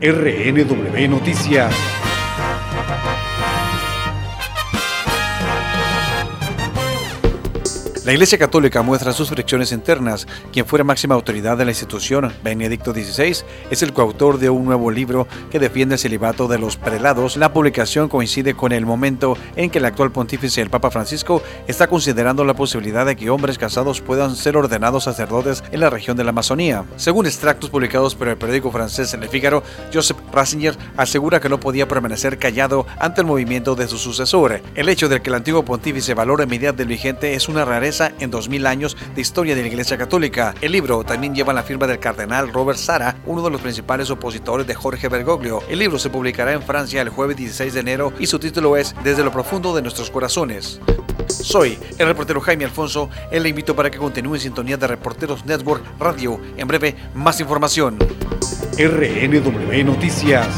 RNW Noticias. La Iglesia Católica muestra sus fricciones internas. Quien fuera máxima autoridad de la institución, Benedicto XVI, es el coautor de un nuevo libro que defiende el celibato de los prelados. La publicación coincide con el momento en que el actual pontífice, el Papa Francisco, está considerando la posibilidad de que hombres casados puedan ser ordenados sacerdotes en la región de la Amazonía. Según extractos publicados por el periódico francés Le Figaro, Joseph Ratzinger asegura que no podía permanecer callado ante el movimiento de su sucesor. El hecho de que el antiguo pontífice valore medidas del vigente es una rareza en 2000 años de historia de la Iglesia Católica. El libro también lleva la firma del cardenal Robert Sara, uno de los principales opositores de Jorge Bergoglio. El libro se publicará en Francia el jueves 16 de enero y su título es Desde lo profundo de nuestros corazones. Soy el reportero Jaime Alfonso y le invito para que continúe en sintonía de Reporteros Network Radio. En breve, más información. RNW Noticias.